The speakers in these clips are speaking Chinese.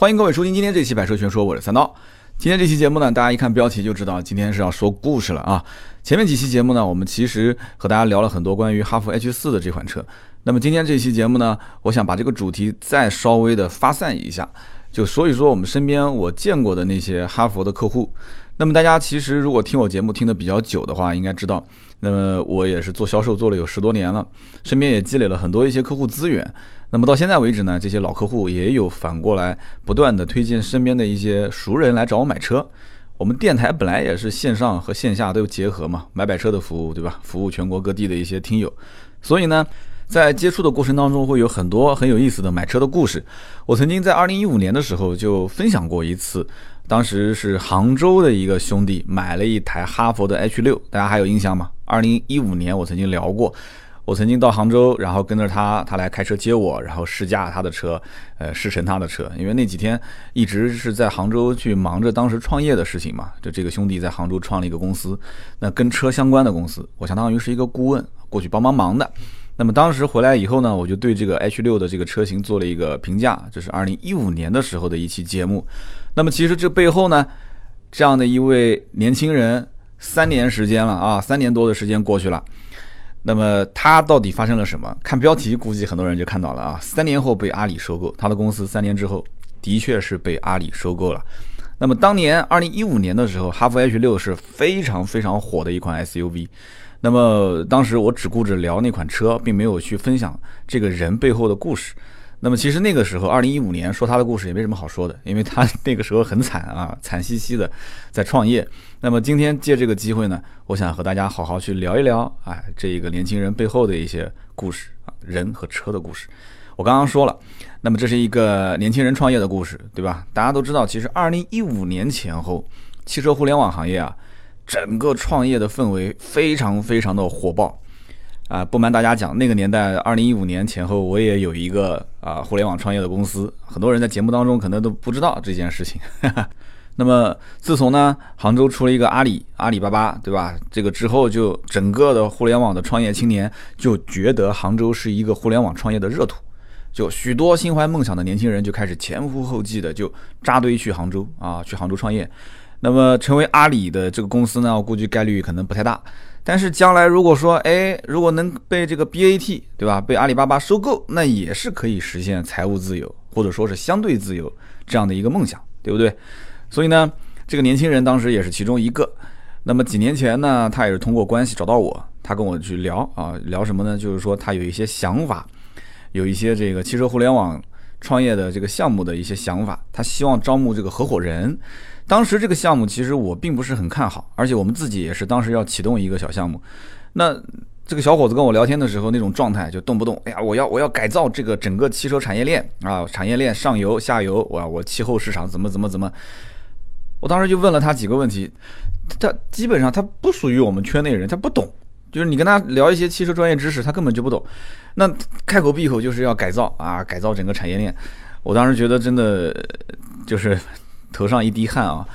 欢迎各位收听今天这期《百车全说》，我是三刀。今天这期节目呢，大家一看标题就知道，今天是要说故事了啊。前面几期节目呢，我们其实和大家聊了很多关于哈弗 H 四的这款车。那么今天这期节目呢，我想把这个主题再稍微的发散一下，就说一说我们身边我见过的那些哈弗的客户。那么大家其实如果听我节目听的比较久的话，应该知道，那么我也是做销售做了有十多年了，身边也积累了很多一些客户资源。那么到现在为止呢，这些老客户也有反过来不断的推荐身边的一些熟人来找我买车。我们电台本来也是线上和线下都有结合嘛，买买车的服务，对吧？服务全国各地的一些听友。所以呢，在接触的过程当中，会有很多很有意思的买车的故事。我曾经在二零一五年的时候就分享过一次，当时是杭州的一个兄弟买了一台哈佛的 H 六，大家还有印象吗？二零一五年我曾经聊过。我曾经到杭州，然后跟着他，他来开车接我，然后试驾他的车，呃，试乘他的车。因为那几天一直是在杭州去忙着当时创业的事情嘛。就这个兄弟在杭州创了一个公司，那跟车相关的公司，我相当于是一个顾问，过去帮帮忙的。那么当时回来以后呢，我就对这个 H 六的这个车型做了一个评价，这是二零一五年的时候的一期节目。那么其实这背后呢，这样的一位年轻人，三年时间了啊，三年多的时间过去了。那么他到底发生了什么？看标题，估计很多人就看到了啊。三年后被阿里收购，他的公司三年之后的确是被阿里收购了。那么当年二零一五年的时候，哈弗 H 六是非常非常火的一款 SUV。那么当时我只顾着聊那款车，并没有去分享这个人背后的故事。那么其实那个时候，二零一五年说他的故事也没什么好说的，因为他 那个时候很惨啊，惨兮兮的在创业。那么今天借这个机会呢，我想和大家好好去聊一聊，哎，这一个年轻人背后的一些故事啊，人和车的故事。我刚刚说了，那么这是一个年轻人创业的故事，对吧？大家都知道，其实二零一五年前后，汽车互联网行业啊，整个创业的氛围非常非常的火爆。啊，不瞒大家讲，那个年代，二零一五年前后，我也有一个啊互联网创业的公司。很多人在节目当中可能都不知道这件事情。那么，自从呢杭州出了一个阿里阿里巴巴，对吧？这个之后，就整个的互联网的创业青年就觉得杭州是一个互联网创业的热土，就许多心怀梦想的年轻人就开始前赴后继的就扎堆去杭州啊，去杭州创业。那么，成为阿里的这个公司呢，我估计概率可能不太大。但是将来如果说，哎，如果能被这个 BAT 对吧，被阿里巴巴收购，那也是可以实现财务自由，或者说是相对自由这样的一个梦想，对不对？所以呢，这个年轻人当时也是其中一个。那么几年前呢，他也是通过关系找到我，他跟我去聊啊，聊什么呢？就是说他有一些想法，有一些这个汽车互联网创业的这个项目的一些想法，他希望招募这个合伙人。当时这个项目其实我并不是很看好，而且我们自己也是当时要启动一个小项目。那这个小伙子跟我聊天的时候，那种状态就动不动，哎呀，我要我要改造这个整个汽车产业链啊，产业链上游、下游，我我气候市场怎么怎么怎么。我当时就问了他几个问题，他基本上他不属于我们圈内人，他不懂，就是你跟他聊一些汽车专业知识，他根本就不懂。那开口闭口就是要改造啊，改造整个产业链。我当时觉得真的就是。头上一滴汗啊！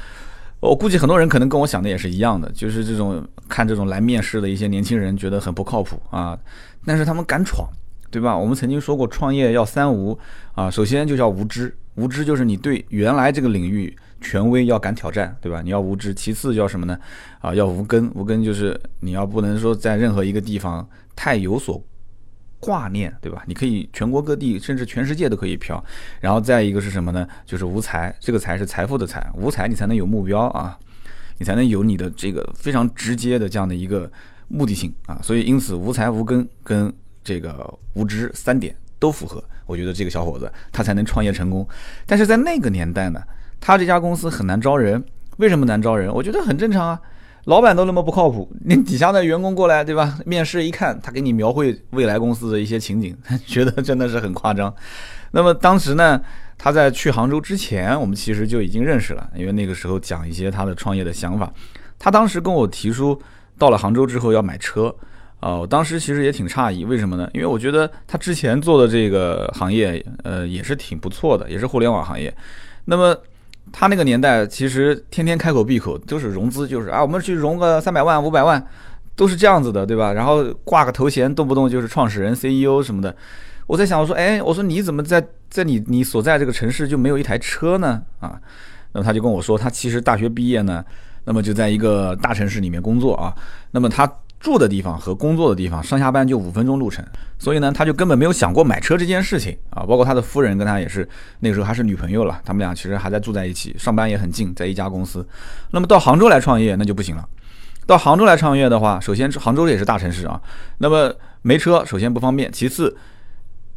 我估计很多人可能跟我想的也是一样的，就是这种看这种来面试的一些年轻人，觉得很不靠谱啊。但是他们敢闯，对吧？我们曾经说过，创业要三无啊，首先就叫无知，无知就是你对原来这个领域权威要敢挑战，对吧？你要无知。其次叫什么呢？啊，要无根，无根就是你要不能说在任何一个地方太有所。挂念，对吧？你可以全国各地，甚至全世界都可以飘。然后再一个是什么呢？就是无财，这个财是财富的财，无财你才能有目标啊，你才能有你的这个非常直接的这样的一个目的性啊。所以因此，无财无根跟这个无知三点都符合，我觉得这个小伙子他才能创业成功。但是在那个年代呢，他这家公司很难招人，为什么难招人？我觉得很正常啊。老板都那么不靠谱，你底下的员工过来，对吧？面试一看，他给你描绘未来公司的一些情景，觉得真的是很夸张。那么当时呢，他在去杭州之前，我们其实就已经认识了，因为那个时候讲一些他的创业的想法。他当时跟我提出，到了杭州之后要买车，啊，我当时其实也挺诧异，为什么呢？因为我觉得他之前做的这个行业，呃，也是挺不错的，也是互联网行业。那么他那个年代其实天天开口闭口都是融资，就是啊，我们去融个三百万、五百万，都是这样子的，对吧？然后挂个头衔，动不动就是创始人、CEO 什么的。我在想，我说，哎，我说你怎么在在你你所在这个城市就没有一台车呢？啊，那么他就跟我说，他其实大学毕业呢，那么就在一个大城市里面工作啊，那么他住的地方和工作的地方上下班就五分钟路程，所以呢，他就根本没有想过买车这件事情啊。包括他的夫人跟他也是那个时候还是女朋友了，他们俩其实还在住在一起，上班也很近，在一家公司。那么到杭州来创业那就不行了。到杭州来创业的话，首先杭州也是大城市啊，那么没车首先不方便，其次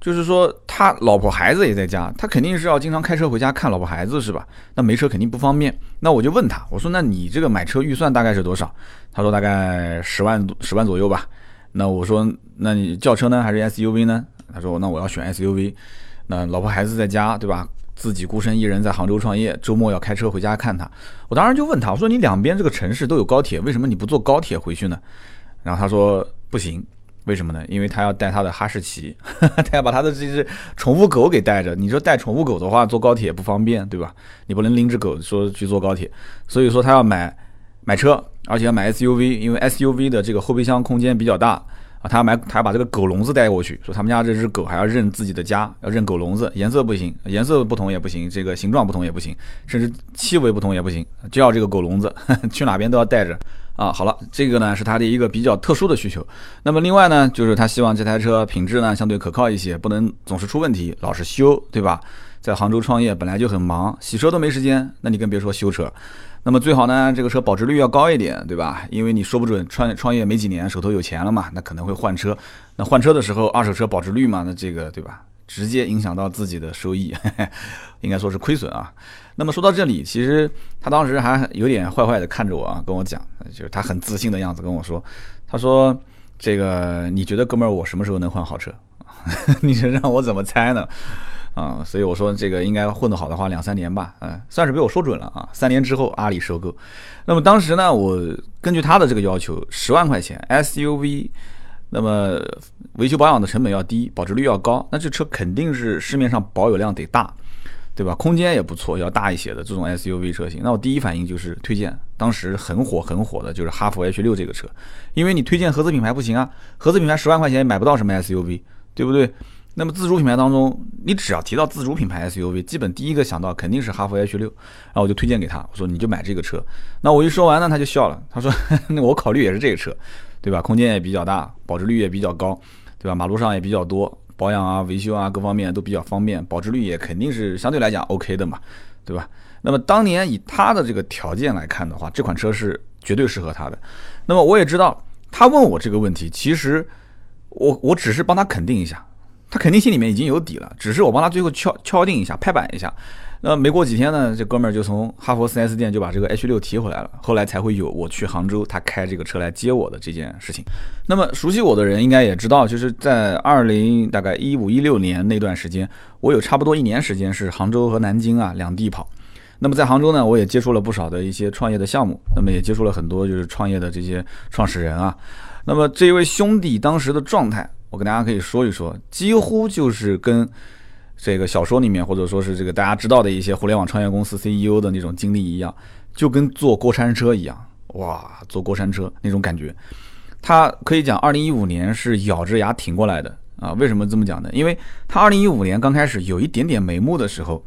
就是说他老婆孩子也在家，他肯定是要经常开车回家看老婆孩子是吧？那没车肯定不方便。那我就问他，我说那你这个买车预算大概是多少？他说大概十万十万左右吧。那我说那你轿车呢还是 SUV 呢？他说那我要选 SUV。那老婆孩子在家对吧？自己孤身一人在杭州创业，周末要开车回家看他。我当时就问他，我说你两边这个城市都有高铁，为什么你不坐高铁回去呢？然后他说不行，为什么呢？因为他要带他的哈士奇，他要把他的这只宠物狗给带着。你说带宠物狗的话，坐高铁不方便，对吧？你不能拎只狗说去坐高铁，所以说他要买买车，而且要买 SUV，因为 SUV 的这个后备箱空间比较大。啊，他要买，他要把这个狗笼子带过去，说他们家这只狗还要认自己的家，要认狗笼子，颜色不行，颜色不同也不行，这个形状不同也不行，甚至气味不同也不行，就要这个狗笼子，去哪边都要带着。啊，好了，这个呢是他的一个比较特殊的需求。那么另外呢，就是他希望这台车品质呢相对可靠一些，不能总是出问题，老是修，对吧？在杭州创业本来就很忙，洗车都没时间，那你更别说修车。那么最好呢，这个车保值率要高一点，对吧？因为你说不准创创业没几年，手头有钱了嘛，那可能会换车。那换车的时候，二手车保值率嘛，那这个对吧？直接影响到自己的收益，应该说是亏损啊。那么说到这里，其实他当时还有点坏坏的看着我啊，跟我讲，就是他很自信的样子跟我说，他说：“这个你觉得哥们儿我什么时候能换好车？你说让我怎么猜呢？”啊，所以我说这个应该混得好的话，两三年吧，嗯，算是被我说准了啊。三年之后阿里收购，那么当时呢，我根据他的这个要求，十万块钱 SUV，那么维修保养的成本要低，保值率要高，那这车肯定是市面上保有量得大，对吧？空间也不错，要大一些的这种 SUV 车型。那我第一反应就是推荐，当时很火很火的就是哈弗 H 六这个车，因为你推荐合资品牌不行啊，合资品牌十万块钱也买不到什么 SUV，对不对？那么自主品牌当中，你只要提到自主品牌 SUV，基本第一个想到肯定是哈弗 H 六，然后我就推荐给他，我说你就买这个车。那我一说完呢，他就笑了，他说 那我考虑也是这个车，对吧？空间也比较大，保值率也比较高，对吧？马路上也比较多，保养啊、维修啊各方面都比较方便，保值率也肯定是相对来讲 OK 的嘛，对吧？那么当年以他的这个条件来看的话，这款车是绝对适合他的。那么我也知道，他问我这个问题，其实我我只是帮他肯定一下。他肯定心里面已经有底了，只是我帮他最后敲敲定一下，拍板一下。那没过几天呢，这哥们儿就从哈佛 4S 店就把这个 H 六提回来了。后来才会有我去杭州，他开这个车来接我的这件事情。那么熟悉我的人应该也知道，就是在二零大概一五一六年那段时间，我有差不多一年时间是杭州和南京啊两地跑。那么在杭州呢，我也接触了不少的一些创业的项目，那么也接触了很多就是创业的这些创始人啊。那么这一位兄弟当时的状态。我跟大家可以说一说，几乎就是跟这个小说里面，或者说是这个大家知道的一些互联网创业公司 CEO 的那种经历一样，就跟坐过山车一样，哇，坐过山车那种感觉。他可以讲，二零一五年是咬着牙挺过来的啊。为什么这么讲呢？因为他二零一五年刚开始有一点点眉目的时候，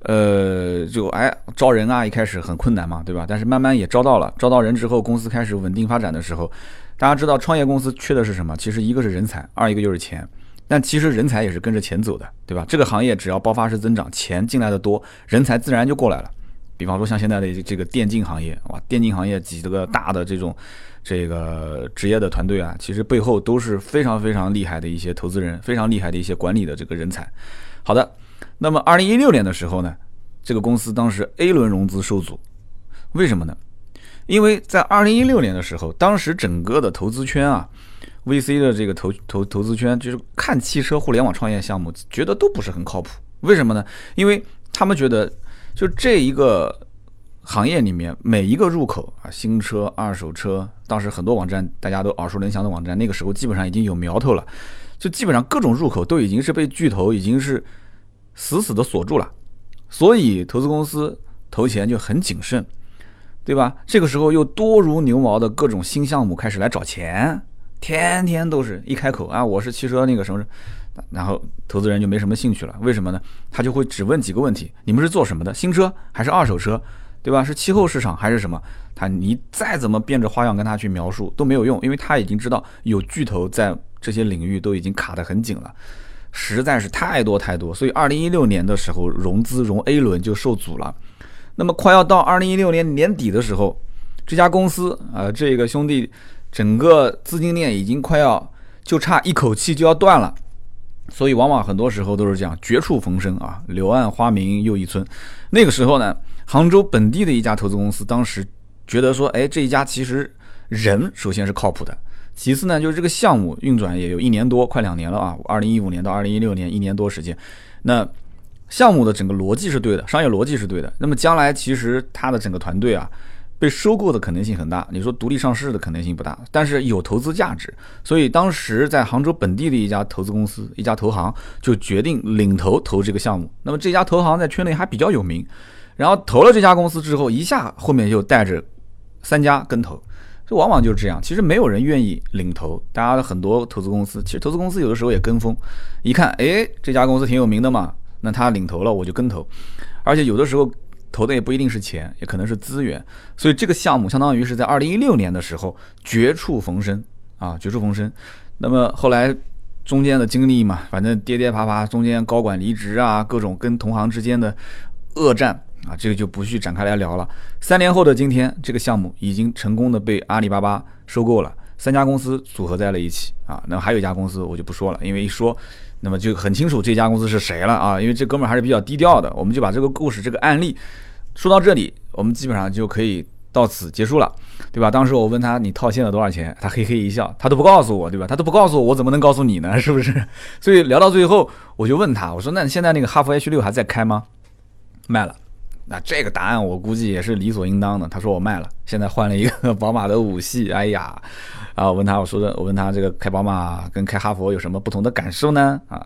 呃，就哎招人啊，一开始很困难嘛，对吧？但是慢慢也招到了，招到人之后，公司开始稳定发展的时候。大家知道创业公司缺的是什么？其实一个是人才，二一个就是钱。但其实人才也是跟着钱走的，对吧？这个行业只要爆发式增长，钱进来的多，人才自然就过来了。比方说像现在的这个电竞行业，哇，电竞行业几个大的这种这个职业的团队啊，其实背后都是非常非常厉害的一些投资人，非常厉害的一些管理的这个人才。好的，那么二零一六年的时候呢，这个公司当时 A 轮融资受阻，为什么呢？因为在二零一六年的时候，当时整个的投资圈啊，VC 的这个投投投资圈，就是看汽车互联网创业项目，觉得都不是很靠谱。为什么呢？因为他们觉得，就这一个行业里面每一个入口啊，新车、二手车，当时很多网站大家都耳熟能详的网站，那个时候基本上已经有苗头了，就基本上各种入口都已经是被巨头已经是死死的锁住了，所以投资公司投钱就很谨慎。对吧？这个时候又多如牛毛的各种新项目开始来找钱，天天都是一开口啊，我是汽车那个什么，然后投资人就没什么兴趣了。为什么呢？他就会只问几个问题：你们是做什么的？新车还是二手车？对吧？是气候市场还是什么？他你再怎么变着花样跟他去描述都没有用，因为他已经知道有巨头在这些领域都已经卡得很紧了，实在是太多太多。所以二零一六年的时候融资融 A 轮就受阻了。那么快要到二零一六年年底的时候，这家公司啊，这个兄弟整个资金链已经快要就差一口气就要断了。所以往往很多时候都是这样，绝处逢生啊，柳暗花明又一村。那个时候呢，杭州本地的一家投资公司当时觉得说，哎，这一家其实人首先是靠谱的，其次呢就是这个项目运转也有一年多，快两年了啊，二零一五年到二零一六年一年多时间，那项目的整个逻辑是对的，商业逻辑是对的，那么将来其实他的整个团队啊。被收购的可能性很大，你说独立上市的可能性不大，但是有投资价值，所以当时在杭州本地的一家投资公司，一家投行就决定领投投这个项目。那么这家投行在圈内还比较有名，然后投了这家公司之后，一下后面就带着三家跟投，这往往就是这样。其实没有人愿意领投，大家的很多投资公司，其实投资公司有的时候也跟风，一看，哎，这家公司挺有名的嘛，那他领投了，我就跟投，而且有的时候。投的也不一定是钱，也可能是资源，所以这个项目相当于是在二零一六年的时候绝处逢生啊，绝处逢生。那么后来中间的经历嘛，反正跌跌爬爬，中间高管离职啊，各种跟同行之间的恶战啊，这个就不去展开来聊了。三年后的今天，这个项目已经成功的被阿里巴巴收购了，三家公司组合在了一起啊。那还有一家公司我就不说了，因为一说。那么就很清楚这家公司是谁了啊？因为这哥们还是比较低调的，我们就把这个故事、这个案例说到这里，我们基本上就可以到此结束了，对吧？当时我问他你套现了多少钱，他嘿嘿一笑，他都不告诉我，对吧？他都不告诉我，我怎么能告诉你呢？是不是？所以聊到最后，我就问他，我说那你现在那个哈弗 H 六还在开吗？卖了。那这个答案我估计也是理所应当的。他说我卖了，现在换了一个 宝马的五系。哎呀，啊，我问他，我说的，我问他这个开宝马跟开哈佛有什么不同的感受呢？啊，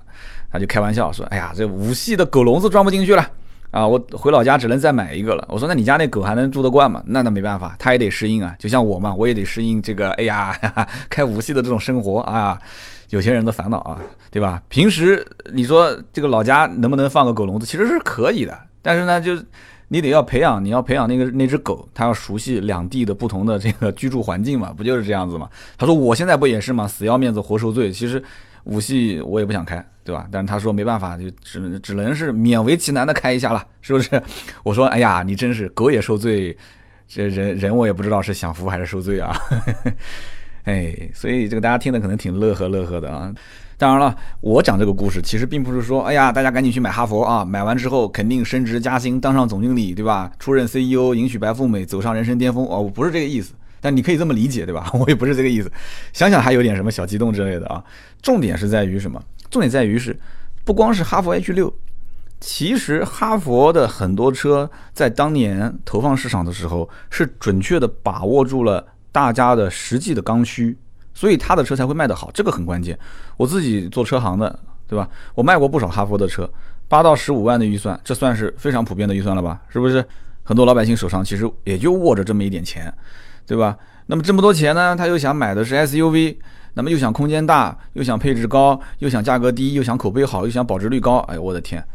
他就开玩笑说，哎呀，这五系的狗笼子装不进去了，啊，我回老家只能再买一个了。我说那你家那狗还能住得惯吗？那那没办法，它也得适应啊，就像我嘛，我也得适应这个，哎呀，开五系的这种生活啊，有钱人的烦恼啊，对吧？平时你说这个老家能不能放个狗笼子，其实是可以的，但是呢，就是。你得要培养，你要培养那个那只狗，它要熟悉两地的不同的这个居住环境嘛，不就是这样子嘛？他说我现在不也是吗？死要面子活受罪。其实五系我也不想开，对吧？但是他说没办法，就只只能是勉为其难的开一下了，是不是？我说哎呀，你真是狗也受罪，这人人我也不知道是享福还是受罪啊。哎，所以这个大家听的可能挺乐呵乐呵的啊。当然了，我讲这个故事其实并不是说，哎呀，大家赶紧去买哈佛啊，买完之后肯定升职加薪，当上总经理，对吧？出任 CEO，迎娶白富美，走上人生巅峰哦，我不是这个意思。但你可以这么理解，对吧？我也不是这个意思。想想还有点什么小激动之类的啊。重点是在于什么？重点在于是，不光是哈佛 H 六，其实哈佛的很多车在当年投放市场的时候，是准确的把握住了大家的实际的刚需。所以他的车才会卖得好，这个很关键。我自己做车行的，对吧？我卖过不少哈佛的车，八到十五万的预算，这算是非常普遍的预算了吧？是不是？很多老百姓手上其实也就握着这么一点钱，对吧？那么这么多钱呢，他又想买的是 SUV，那么又想空间大，又想配置高，又想价格低，又想口碑好，又想保值率高。哎呦，我的天！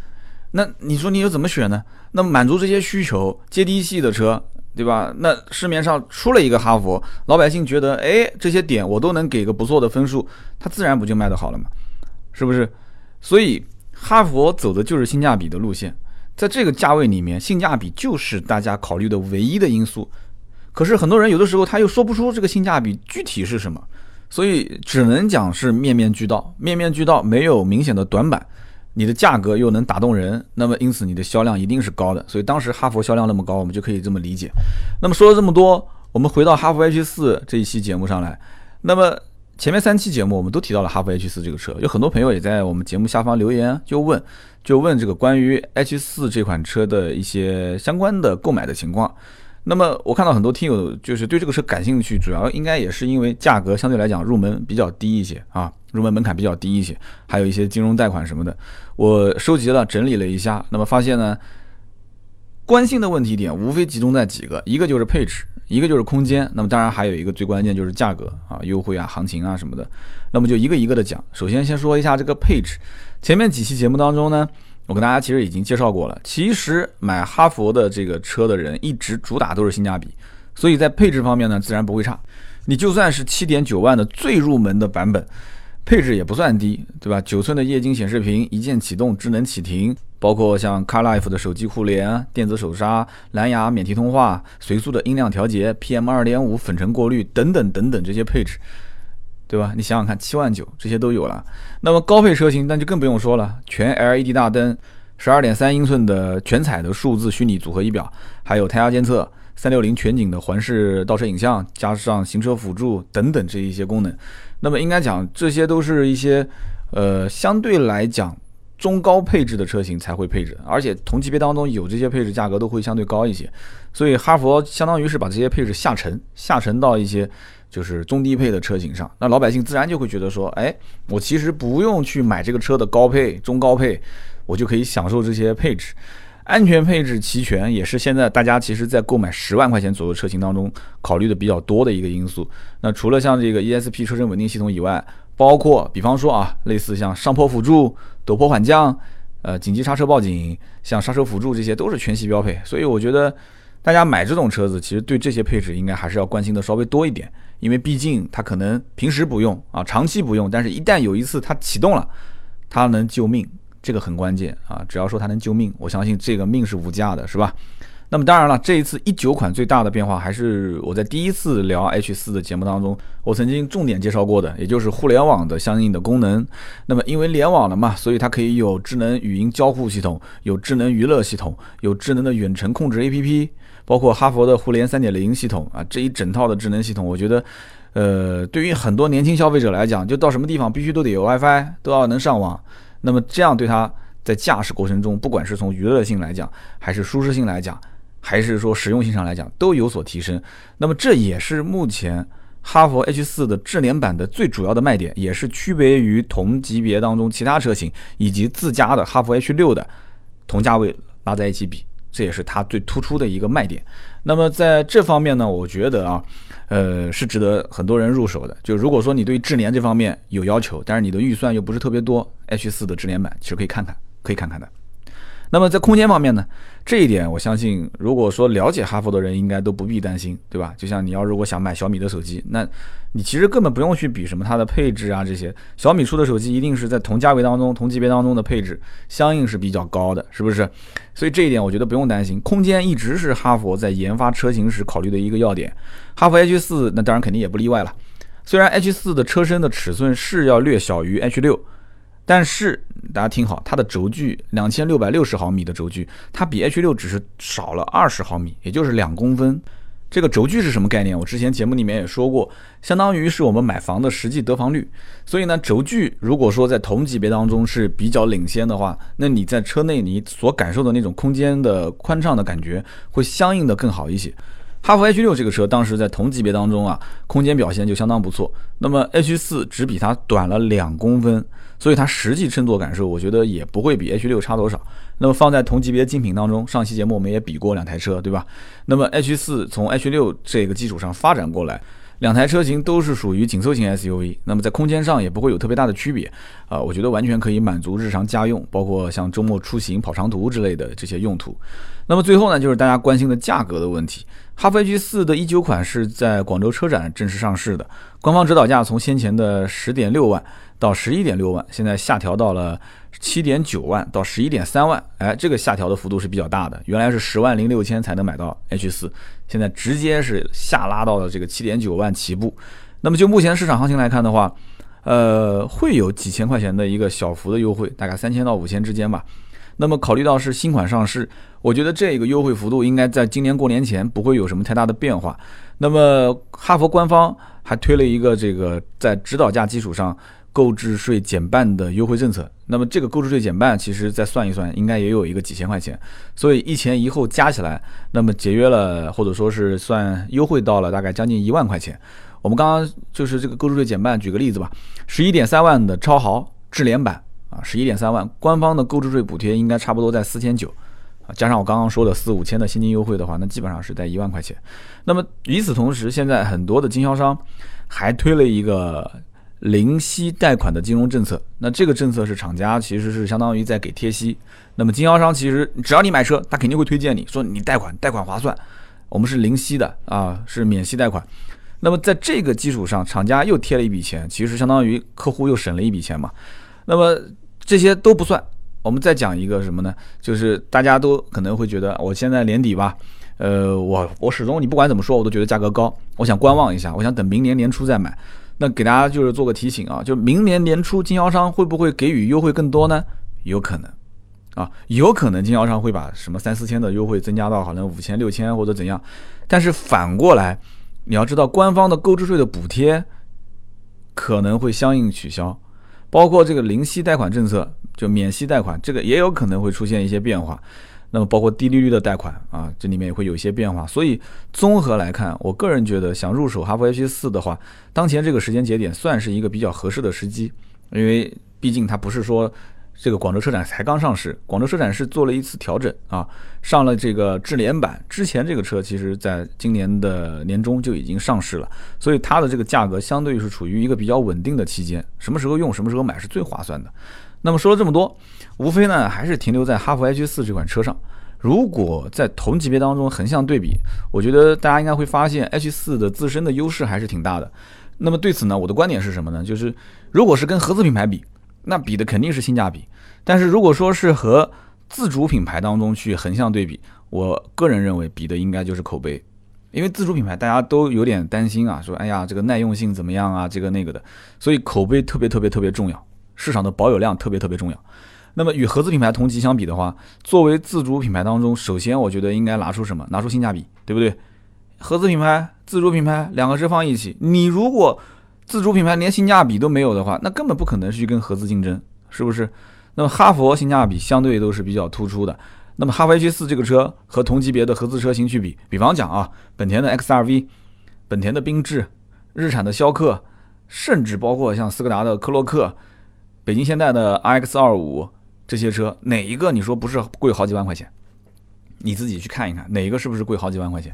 那你说你又怎么选呢？那满足这些需求，接地气的车。对吧？那市面上出了一个哈佛，老百姓觉得，哎，这些点我都能给个不错的分数，它自然不就卖得好了吗？是不是？所以哈佛走的就是性价比的路线，在这个价位里面，性价比就是大家考虑的唯一的因素。可是很多人有的时候他又说不出这个性价比具体是什么，所以只能讲是面面俱到，面面俱到，没有明显的短板。你的价格又能打动人，那么因此你的销量一定是高的，所以当时哈佛销量那么高，我们就可以这么理解。那么说了这么多，我们回到哈弗 H 四这一期节目上来。那么前面三期节目我们都提到了哈弗 H 四这个车，有很多朋友也在我们节目下方留言，就问就问这个关于 H 四这款车的一些相关的购买的情况。那么我看到很多听友就是对这个车感兴趣，主要应该也是因为价格相对来讲入门比较低一些啊，入门门槛比较低一些，还有一些金融贷款什么的。我收集了整理了一下，那么发现呢，关心的问题点无非集中在几个，一个就是配置，一个就是空间，那么当然还有一个最关键就是价格啊，优惠啊、行情啊什么的。那么就一个一个的讲。首先先说一下这个配置，前面几期节目当中呢，我跟大家其实已经介绍过了。其实买哈佛的这个车的人一直主打都是性价比，所以在配置方面呢，自然不会差。你就算是七点九万的最入门的版本。配置也不算低，对吧？九寸的液晶显示屏，一键启动、智能启停，包括像 CarLife 的手机互联、电子手刹、蓝牙免提通话、随速的音量调节、PM 二点五粉尘过滤等等等等这些配置，对吧？你想想看，七万九这些都有了。那么高配车型那就更不用说了，全 LED 大灯，十二点三英寸的全彩的数字虚拟组合仪表，还有胎压监测。三六零全景的环视倒车影像，加上行车辅助等等这一些功能，那么应该讲这些都是一些呃相对来讲中高配置的车型才会配置，而且同级别当中有这些配置，价格都会相对高一些。所以哈佛相当于是把这些配置下沉，下沉到一些就是中低配的车型上，那老百姓自然就会觉得说，哎，我其实不用去买这个车的高配、中高配，我就可以享受这些配置。安全配置齐全，也是现在大家其实在购买十万块钱左右车型当中考虑的比较多的一个因素。那除了像这个 ESP 车身稳定系统以外，包括比方说啊，类似像上坡辅助、陡坡缓降、呃紧急刹车报警、像刹车辅助，这些都是全系标配。所以我觉得大家买这种车子，其实对这些配置应该还是要关心的稍微多一点，因为毕竟它可能平时不用啊，长期不用，但是一旦有一次它启动了，它能救命。这个很关键啊！只要说它能救命，我相信这个命是无价的，是吧？那么当然了，这一次一九款最大的变化还是我在第一次聊 H 四的节目当中，我曾经重点介绍过的，也就是互联网的相应的功能。那么因为联网了嘛，所以它可以有智能语音交互系统，有智能娱乐系统，有智能的远程控制 APP，包括哈佛的互联三点零系统啊，这一整套的智能系统，我觉得，呃，对于很多年轻消费者来讲，就到什么地方必须都得有 WiFi，都要能上网。那么这样对它在驾驶过程中，不管是从娱乐性来讲，还是舒适性来讲，还是说实用性上来讲，都有所提升。那么这也是目前哈佛 H 四的智联版的最主要的卖点，也是区别于同级别当中其他车型以及自家的哈佛 H 六的同价位拉在一起比，这也是它最突出的一个卖点。那么在这方面呢，我觉得啊。呃，是值得很多人入手的。就如果说你对智联这方面有要求，但是你的预算又不是特别多，H 四的智联版其实可以看看，可以看看的。那么在空间方面呢，这一点我相信，如果说了解哈弗的人应该都不必担心，对吧？就像你要如果想买小米的手机，那你其实根本不用去比什么它的配置啊这些。小米出的手机一定是在同价位当中、同级别当中的配置相应是比较高的，是不是？所以这一点我觉得不用担心。空间一直是哈弗在研发车型时考虑的一个要点，哈弗 H 四那当然肯定也不例外了。虽然 H 四的车身的尺寸是要略小于 H 六。但是大家听好，它的轴距两千六百六十毫米的轴距，它比 H 六只是少了二十毫米，也就是两公分。这个轴距是什么概念？我之前节目里面也说过，相当于是我们买房的实际得房率。所以呢，轴距如果说在同级别当中是比较领先的话，那你在车内你所感受的那种空间的宽敞的感觉，会相应的更好一些。哈弗 H 六这个车当时在同级别当中啊，空间表现就相当不错。那么 H 四只比它短了两公分。所以它实际乘坐感受，我觉得也不会比 H 六差多少。那么放在同级别竞品当中，上期节目我们也比过两台车，对吧？那么 H 四从 H 六这个基础上发展过来，两台车型都是属于紧凑型 SUV，那么在空间上也不会有特别大的区别啊。我觉得完全可以满足日常家用，包括像周末出行、跑长途之类的这些用途。那么最后呢，就是大家关心的价格的问题。哈弗 H 四的一九款是在广州车展正式上市的，官方指导价从先前的十点六万。到十一点六万，现在下调到了七点九万到十一点三万，哎，这个下调的幅度是比较大的。原来是十万零六千才能买到 H 四，现在直接是下拉到了这个七点九万起步。那么就目前市场行情来看的话，呃，会有几千块钱的一个小幅的优惠，大概三千到五千之间吧。那么考虑到是新款上市，我觉得这个优惠幅度应该在今年过年前不会有什么太大的变化。那么哈佛官方还推了一个这个在指导价基础上。购置税减半的优惠政策，那么这个购置税减半，其实再算一算，应该也有一个几千块钱，所以一前一后加起来，那么节约了或者说是算优惠到了大概将近一万块钱。我们刚刚就是这个购置税减半，举个例子吧，十一点三万的超豪智联版啊，十一点三万，官方的购置税补贴应该差不多在四千九，啊，加上我刚刚说的四五千的现金优惠的话，那基本上是在一万块钱。那么与此同时，现在很多的经销商还推了一个零息贷款的金融政策。那这个政策是厂家其实是相当于在给贴息。那么经销商其实只要你买车，他肯定会推荐你说你贷款，贷款划算，我们是零息的啊，是免息贷款。那么在这个基础上，厂家又贴了一笔钱，其实相当于客户又省了一笔钱嘛。那么这些都不算，我们再讲一个什么呢？就是大家都可能会觉得，我现在年底吧，呃，我我始终你不管怎么说，我都觉得价格高，我想观望一下，我想等明年年初再买。那给大家就是做个提醒啊，就明年年初经销商会不会给予优惠更多呢？有可能，啊，有可能经销商会把什么三四千的优惠增加到好像五千六千或者怎样。但是反过来。你要知道，官方的购置税的补贴可能会相应取消，包括这个零息贷款政策，就免息贷款，这个也有可能会出现一些变化。那么，包括低利率的贷款啊，这里面也会有一些变化。所以，综合来看，我个人觉得，想入手哈弗 H 四的话，当前这个时间节点算是一个比较合适的时机，因为毕竟它不是说。这个广州车展才刚上市，广州车展是做了一次调整啊，上了这个智联版。之前这个车其实在今年的年中就已经上市了，所以它的这个价格相对于是处于一个比较稳定的期间，什么时候用什么时候买是最划算的。那么说了这么多，无非呢还是停留在哈弗 H 四这款车上。如果在同级别当中横向对比，我觉得大家应该会发现 H 四的自身的优势还是挺大的。那么对此呢，我的观点是什么呢？就是如果是跟合资品牌比。那比的肯定是性价比，但是如果说是和自主品牌当中去横向对比，我个人认为比的应该就是口碑，因为自主品牌大家都有点担心啊，说哎呀这个耐用性怎么样啊，这个那个的，所以口碑特别特别特别重要，市场的保有量特别特别重要。那么与合资品牌同级相比的话，作为自主品牌当中，首先我觉得应该拿出什么？拿出性价比，对不对？合资品牌、自主品牌两个车放一起，你如果自主品牌连性价比都没有的话，那根本不可能去跟合资竞争，是不是？那么哈佛性价比相对都是比较突出的。那么哈弗 H 四这个车和同级别的合资车型去比，比方讲啊，本田的 X R V、本田的缤智、日产的逍客，甚至包括像斯柯达的科洛克、北京现代的 iX 二五这些车，哪一个你说不是贵好几万块钱？你自己去看一看，哪一个是不是贵好几万块钱？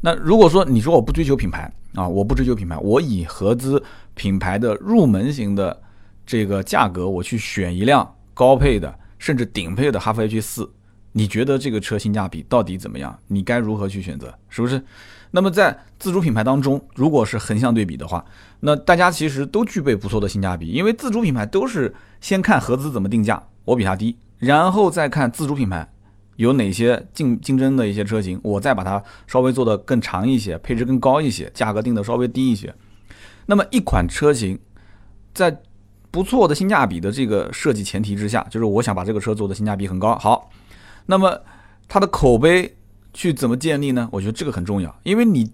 那如果说你说我不追求品牌啊，我不追求品牌，我以合资品牌的入门型的这个价格，我去选一辆高配的甚至顶配的哈弗 H 四，你觉得这个车性价比到底怎么样？你该如何去选择？是不是？那么在自主品牌当中，如果是横向对比的话，那大家其实都具备不错的性价比，因为自主品牌都是先看合资怎么定价，我比它低，然后再看自主品牌。有哪些竞竞争的一些车型，我再把它稍微做的更长一些，配置更高一些，价格定的稍微低一些。那么一款车型，在不错的性价比的这个设计前提之下，就是我想把这个车做的性价比很高。好，那么它的口碑去怎么建立呢？我觉得这个很重要，因为你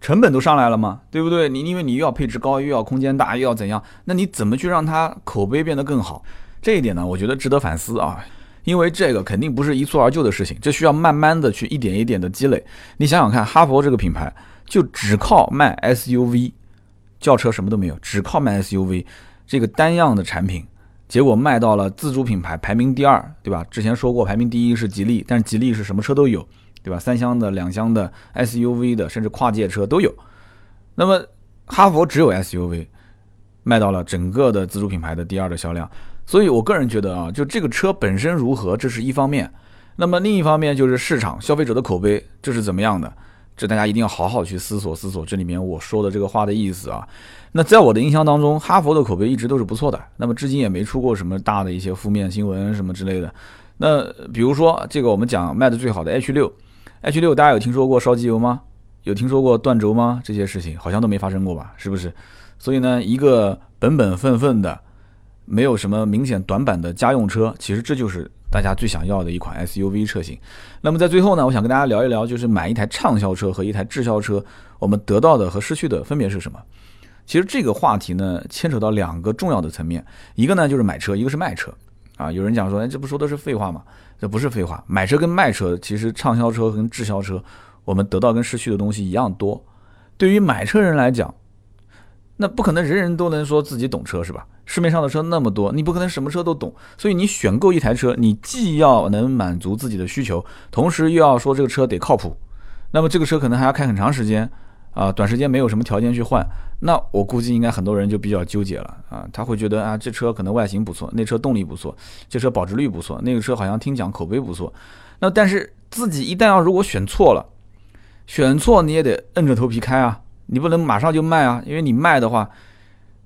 成本都上来了嘛，对不对？你因为你又要配置高，又要空间大，又要怎样？那你怎么去让它口碑变得更好？这一点呢，我觉得值得反思啊。因为这个肯定不是一蹴而就的事情，这需要慢慢的去一点一点的积累。你想想看，哈佛这个品牌就只靠卖 SUV，轿车什么都没有，只靠卖 SUV 这个单样的产品，结果卖到了自主品牌排名第二，对吧？之前说过排名第一是吉利，但是吉利是什么车都有，对吧？三厢的、两厢的、SUV 的，甚至跨界车都有。那么哈佛只有 SUV，卖到了整个的自主品牌的第二的销量。所以，我个人觉得啊，就这个车本身如何，这是一方面；那么另一方面就是市场消费者的口碑，这是怎么样的？这大家一定要好好去思索思索这里面我说的这个话的意思啊。那在我的印象当中，哈佛的口碑一直都是不错的，那么至今也没出过什么大的一些负面新闻什么之类的。那比如说这个我们讲卖的最好的 H 六，H 六大家有听说过烧机油吗？有听说过断轴吗？这些事情好像都没发生过吧？是不是？所以呢，一个本本分分的。没有什么明显短板的家用车，其实这就是大家最想要的一款 SUV 车型。那么在最后呢，我想跟大家聊一聊，就是买一台畅销车和一台滞销车，我们得到的和失去的分别是什么？其实这个话题呢，牵扯到两个重要的层面，一个呢就是买车，一个是卖车。啊，有人讲说，哎，这不说的是废话吗？这不是废话，买车跟卖车，其实畅销车跟滞销车，我们得到跟失去的东西一样多。对于买车人来讲，那不可能人人都能说自己懂车是吧？市面上的车那么多，你不可能什么车都懂。所以你选购一台车，你既要能满足自己的需求，同时又要说这个车得靠谱。那么这个车可能还要开很长时间啊，短时间没有什么条件去换。那我估计应该很多人就比较纠结了啊，他会觉得啊，这车可能外形不错，那车动力不错，这车保值率不错，那个车好像听讲口碑不错。那但是自己一旦要如果选错了，选错你也得硬着头皮开啊，你不能马上就卖啊，因为你卖的话，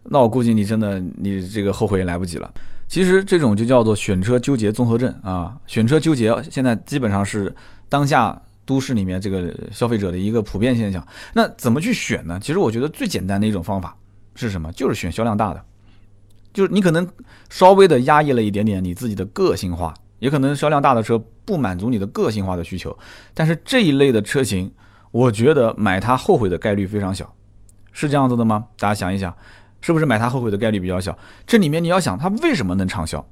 那我估计你真的你这个后悔也来不及了。其实这种就叫做选车纠结综合症啊，选车纠结现在基本上是当下。都市里面这个消费者的一个普遍现象，那怎么去选呢？其实我觉得最简单的一种方法是什么？就是选销量大的，就是你可能稍微的压抑了一点点你自己的个性化，也可能销量大的车不满足你的个性化的需求，但是这一类的车型，我觉得买它后悔的概率非常小，是这样子的吗？大家想一想，是不是买它后悔的概率比较小？这里面你要想它为什么能畅销？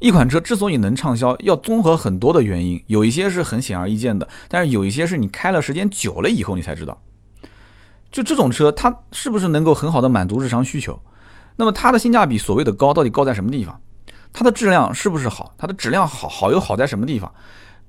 一款车之所以能畅销，要综合很多的原因，有一些是很显而易见的，但是有一些是你开了时间久了以后你才知道。就这种车，它是不是能够很好的满足日常需求？那么它的性价比所谓的高，到底高在什么地方？它的质量是不是好？它的质量好好又好在什么地方？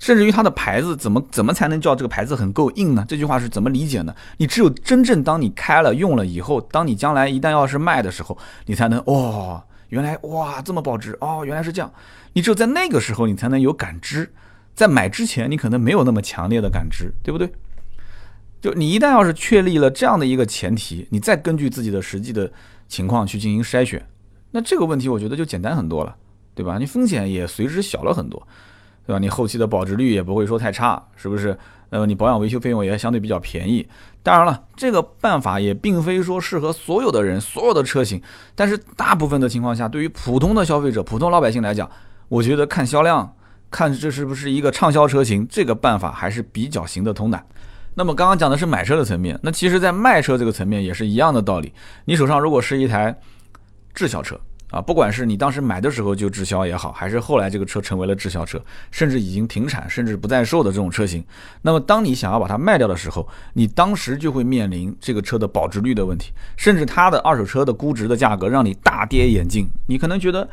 甚至于它的牌子怎么怎么才能叫这个牌子很够硬呢？这句话是怎么理解呢？你只有真正当你开了用了以后，当你将来一旦要是卖的时候，你才能哦。原来哇这么保值哦，原来是这样。你只有在那个时候，你才能有感知。在买之前，你可能没有那么强烈的感知，对不对？就你一旦要是确立了这样的一个前提，你再根据自己的实际的情况去进行筛选，那这个问题我觉得就简单很多了，对吧？你风险也随之小了很多，对吧？你后期的保值率也不会说太差，是不是？呃，你保养维修费用也相对比较便宜。当然了，这个办法也并非说适合所有的人、所有的车型。但是大部分的情况下，对于普通的消费者、普通老百姓来讲，我觉得看销量，看这是不是一个畅销车型，这个办法还是比较行得通的。那么刚刚讲的是买车的层面，那其实在卖车这个层面也是一样的道理。你手上如果是一台滞销车，啊，不管是你当时买的时候就滞销也好，还是后来这个车成为了滞销车，甚至已经停产，甚至不再售的这种车型，那么当你想要把它卖掉的时候，你当时就会面临这个车的保值率的问题，甚至它的二手车的估值的价格让你大跌眼镜。你可能觉得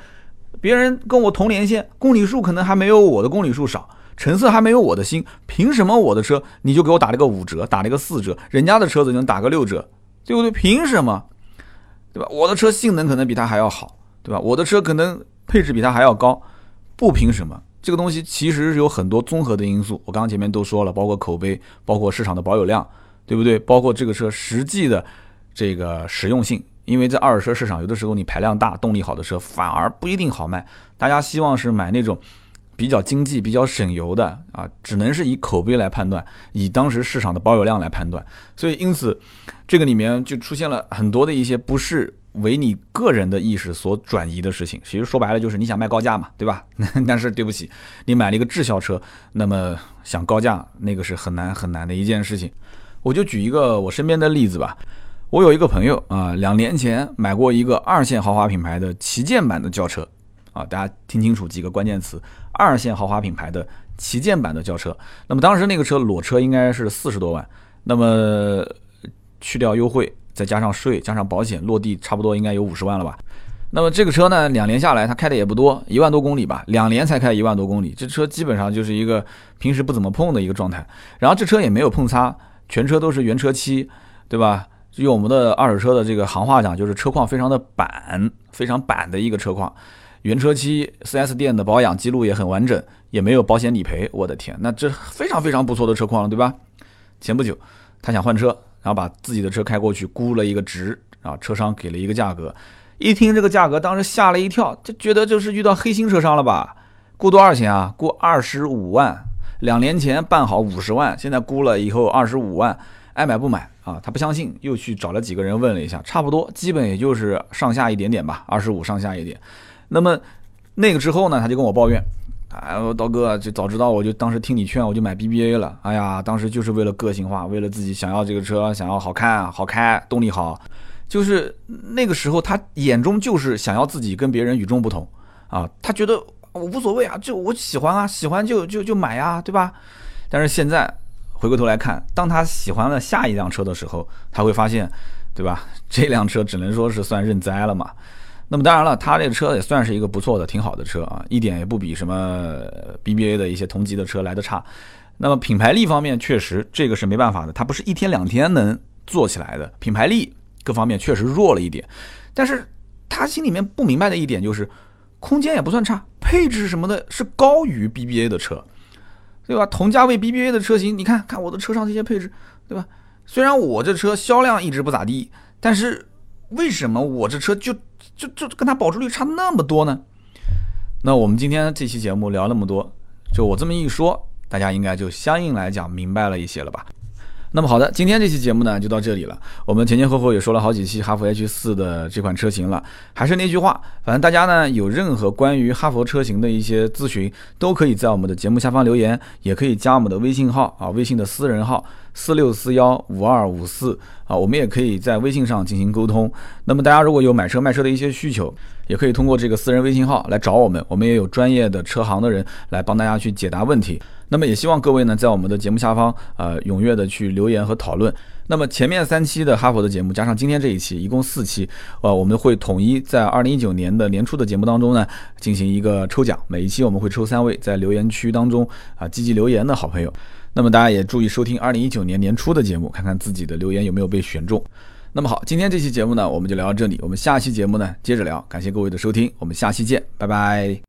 别人跟我同年限，公里数可能还没有我的公里数少，成色还没有我的新，凭什么我的车你就给我打了个五折，打了个四折，人家的车子能打个六折，对不对？凭什么？对吧？我的车性能可能比他还要好。对吧？我的车可能配置比它还要高，不凭什么？这个东西其实是有很多综合的因素。我刚刚前面都说了，包括口碑，包括市场的保有量，对不对？包括这个车实际的这个实用性。因为在二手车市场，有的时候你排量大、动力好的车反而不一定好卖。大家希望是买那种比较经济、比较省油的啊，只能是以口碑来判断，以当时市场的保有量来判断。所以因此，这个里面就出现了很多的一些不是。为你个人的意识所转移的事情，其实说白了就是你想卖高价嘛，对吧？但是对不起，你买了一个滞销车，那么想高价，那个是很难很难的一件事情。我就举一个我身边的例子吧，我有一个朋友啊，两年前买过一个二线豪华品牌的旗舰版的轿车啊，大家听清楚几个关键词：二线豪华品牌的旗舰版的轿车。那么当时那个车裸车应该是四十多万，那么去掉优惠。再加上税，加上保险，落地差不多应该有五十万了吧？那么这个车呢，两年下来，它开的也不多，一万多公里吧，两年才开一万多公里，这车基本上就是一个平时不怎么碰的一个状态。然后这车也没有碰擦，全车都是原车漆，对吧？用我们的二手车的这个行话讲，就是车况非常的板，非常板的一个车况，原车漆，4S 店的保养记录也很完整，也没有保险理赔。我的天，那这非常非常不错的车况了，对吧？前不久他想换车。然后把自己的车开过去估了一个值，啊，车商给了一个价格，一听这个价格，当时吓了一跳，就觉得就是遇到黑心车商了吧？估多少钱啊？估二十五万，两年前办好五十万，现在估了以后二十五万，爱买不买啊？他不相信，又去找了几个人问了一下，差不多，基本也就是上下一点点吧，二十五上下一点。那么那个之后呢，他就跟我抱怨。哎，我刀哥，就早知道我就当时听你劝，我就买 BBA 了。哎呀，当时就是为了个性化，为了自己想要这个车，想要好看、好开、动力好，就是那个时候他眼中就是想要自己跟别人与众不同啊。他觉得我无所谓啊，就我喜欢啊，喜欢就就就买呀，对吧？但是现在回过头来看，当他喜欢了下一辆车的时候，他会发现。对吧？这辆车只能说是算认栽了嘛。那么当然了，它这个车也算是一个不错的、挺好的车啊，一点也不比什么 BBA 的一些同级的车来的差。那么品牌力方面，确实这个是没办法的，它不是一天两天能做起来的。品牌力各方面确实弱了一点，但是他心里面不明白的一点就是，空间也不算差，配置什么的是高于 BBA 的车，对吧？同价位 BBA 的车型，你看看我的车上这些配置，对吧？虽然我这车销量一直不咋地，但是为什么我这车就就就跟它保值率差那么多呢？那我们今天这期节目聊那么多，就我这么一说，大家应该就相应来讲明白了一些了吧？那么好的，今天这期节目呢就到这里了。我们前前后后也说了好几期哈弗 H 四的这款车型了，还是那句话，反正大家呢有任何关于哈弗车型的一些咨询，都可以在我们的节目下方留言，也可以加我们的微信号啊，微信的私人号四六四幺五二五四啊，我们也可以在微信上进行沟通。那么大家如果有买车卖车的一些需求，也可以通过这个私人微信号来找我们，我们也有专业的车行的人来帮大家去解答问题。那么也希望各位呢，在我们的节目下方，呃，踊跃的去留言和讨论。那么前面三期的哈佛的节目，加上今天这一期，一共四期，呃，我们会统一在二零一九年的年初的节目当中呢，进行一个抽奖。每一期我们会抽三位在留言区当中啊积极留言的好朋友。那么大家也注意收听二零一九年年初的节目，看看自己的留言有没有被选中。那么好，今天这期节目呢，我们就聊到这里。我们下期节目呢，接着聊。感谢各位的收听，我们下期见，拜拜。